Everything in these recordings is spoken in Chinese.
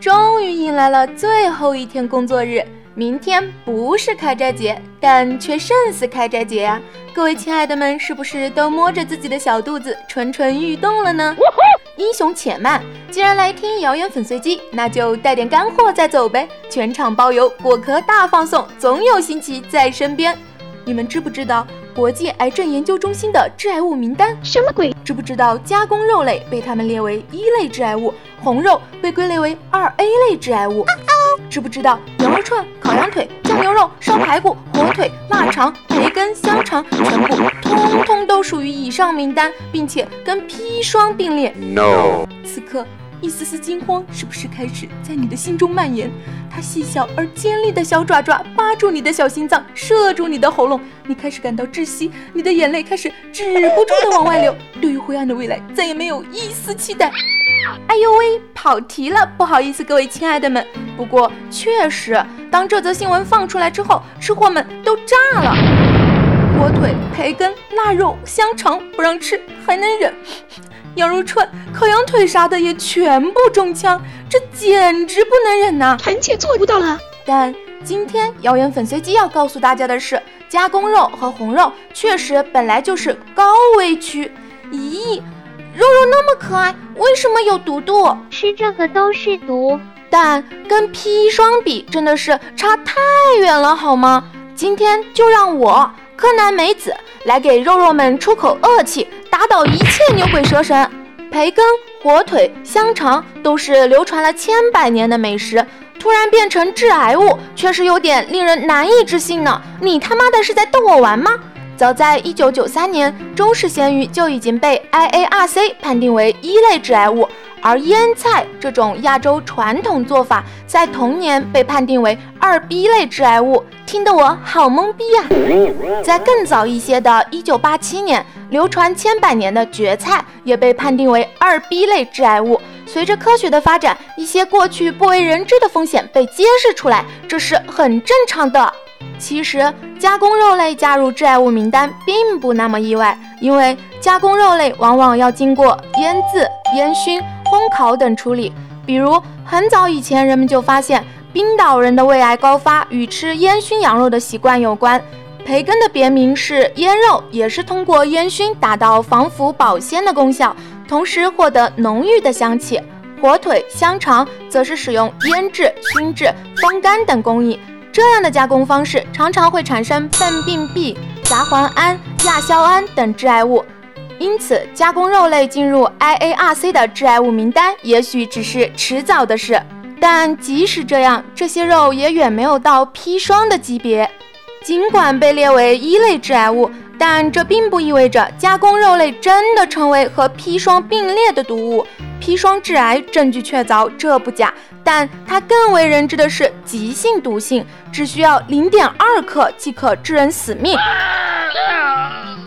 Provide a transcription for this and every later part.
终于迎来了最后一天工作日，明天不是开斋节，但却胜似开斋节呀！各位亲爱的们，是不是都摸着自己的小肚子蠢蠢欲动了呢？英雄且慢，既然来听谣言粉碎机，那就带点干货再走呗！全场包邮，果壳大放送，总有新奇在身边。你们知不知道？国际癌症研究中心的致癌物名单，什么鬼？知不知道加工肉类被他们列为一类致癌物，红肉被归类为二 A 类致癌物？知不知道羊肉串、烤羊腿、酱牛肉、烧排骨、火腿、腊肠、培根、香肠，全部通通都属于以上名单，并且跟砒霜并列？No。此刻。一丝丝惊慌是不是开始在你的心中蔓延？它细小而尖利的小爪爪扒住你的小心脏，射住你的喉咙，你开始感到窒息，你的眼泪开始止不住的往外流，对于灰暗的未来再也没有一丝期待。哎呦喂，跑题了，不好意思，各位亲爱的们。不过确实，当这则新闻放出来之后，吃货们都炸了。火腿、培根、腊肉、香肠不让吃还能忍。羊肉串、烤羊腿啥的也全部中枪，这简直不能忍呐！臣妾做不到了。但今天谣言粉碎机要告诉大家的是，加工肉和红肉确实本来就是高危区。咦，肉肉那么可爱，为什么有毒毒？吃这个都是毒，但跟砒霜比，真的是差太远了，好吗？今天就让我柯南美子来给肉肉们出口恶气。打倒一切牛鬼蛇神，培根、火腿、香肠都是流传了千百年的美食，突然变成致癌物，确实有点令人难以置信呢。你他妈的是在逗我玩吗？早在一九九三年，中式咸鱼就已经被 IARC 判定为一类致癌物。而腌菜这种亚洲传统做法，在同年被判定为二 B 类致癌物，听得我好懵逼呀！在更早一些的1987年，流传千百年的蕨菜也被判定为二 B 类致癌物。随着科学的发展，一些过去不为人知的风险被揭示出来，这是很正常的。其实，加工肉类加入致癌物名单并不那么意外，因为加工肉类往往要经过腌制、烟熏。烘烤等处理，比如很早以前，人们就发现冰岛人的胃癌高发与吃烟熏羊肉的习惯有关。培根的别名是腌肉，也是通过烟熏达到防腐保鲜的功效，同时获得浓郁的香气。火腿、香肠则是使用腌制、熏制、风干等工艺，这样的加工方式常常会产生苯并芘、杂环胺、亚硝胺等致癌物。因此，加工肉类进入 IARC 的致癌物名单，也许只是迟早的事。但即使这样，这些肉也远没有到砒霜的级别。尽管被列为一类致癌物，但这并不意味着加工肉类真的成为和砒霜并列的毒物。砒霜致癌，证据确凿，这不假。但它更为人知的是急性毒性，只需要零点二克即可致人死命。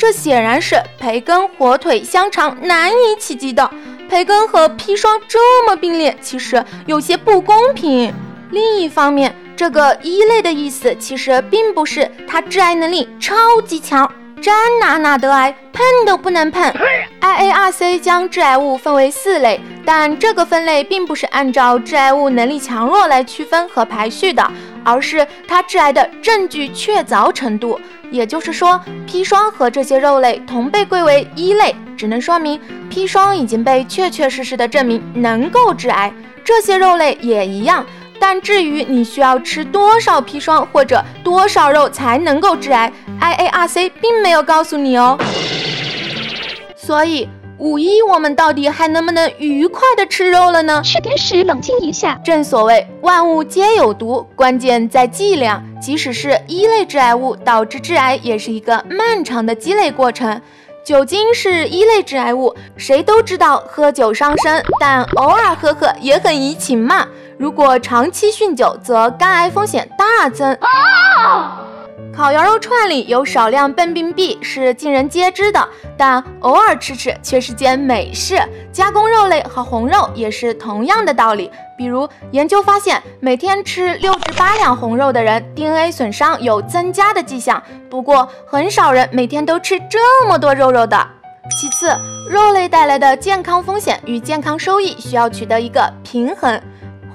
这显然是培根、火腿、香肠难以企及的。培根和砒霜这么并列，其实有些不公平。另一方面，这个一类的意思其实并不是它致癌能力超级强，沾哪哪得癌，碰都不能碰。IARC 将致癌物分为四类，但这个分类并不是按照致癌物能力强弱来区分和排序的，而是它致癌的证据确凿程度。也就是说，砒霜和这些肉类同被归为一类，只能说明砒霜已经被确确实实的证明能够致癌。这些肉类也一样，但至于你需要吃多少砒霜或者多少肉才能够致癌，IARC 并没有告诉你哦。所以。五一，我们到底还能不能愉快的吃肉了呢？吃点屎，冷静一下。正所谓万物皆有毒，关键在剂量。即使是一类致癌物导致致癌，也是一个漫长的积累过程。酒精是一类致癌物，谁都知道喝酒伤身，但偶尔喝喝也很怡情嘛。如果长期酗酒，则肝癌风险大增。烤羊肉串里有少量苯并芘是尽人皆知的，但偶尔吃吃却是件美事。加工肉类和红肉也是同样的道理。比如研究发现，每天吃六至八两红肉的人，DNA 损伤有增加的迹象。不过很少人每天都吃这么多肉肉的。其次，肉类带来的健康风险与健康收益需要取得一个平衡。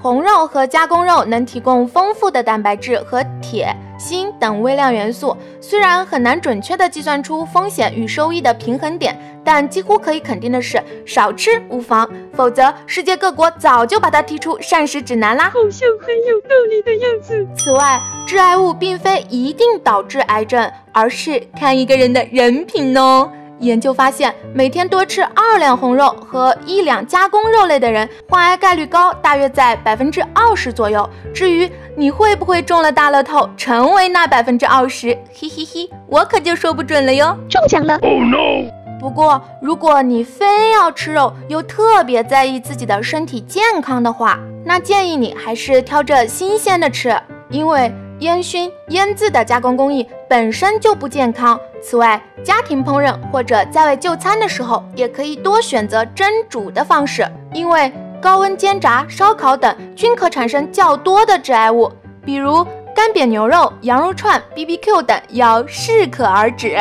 红肉和加工肉能提供丰富的蛋白质和铁、锌等微量元素，虽然很难准确地计算出风险与收益的平衡点，但几乎可以肯定的是，少吃无妨，否则世界各国早就把它踢出膳食指南啦。好像很有道理的样子。此外，致癌物并非一定导致癌症，而是看一个人的人品哦。研究发现，每天多吃二两红肉和一两加工肉类的人，患癌概率高，大约在百分之二十左右。至于你会不会中了大乐透，成为那百分之二十，嘿嘿嘿，我可就说不准了哟。中奖了！Oh no！不过，如果你非要吃肉，又特别在意自己的身体健康的话，那建议你还是挑着新鲜的吃，因为。烟熏、腌制的加工工艺本身就不健康。此外，家庭烹饪或者在外就餐的时候，也可以多选择蒸煮的方式，因为高温煎炸、烧烤等均可产生较多的致癌物，比如干煸牛肉、羊肉串、BBQ 等，要适可而止。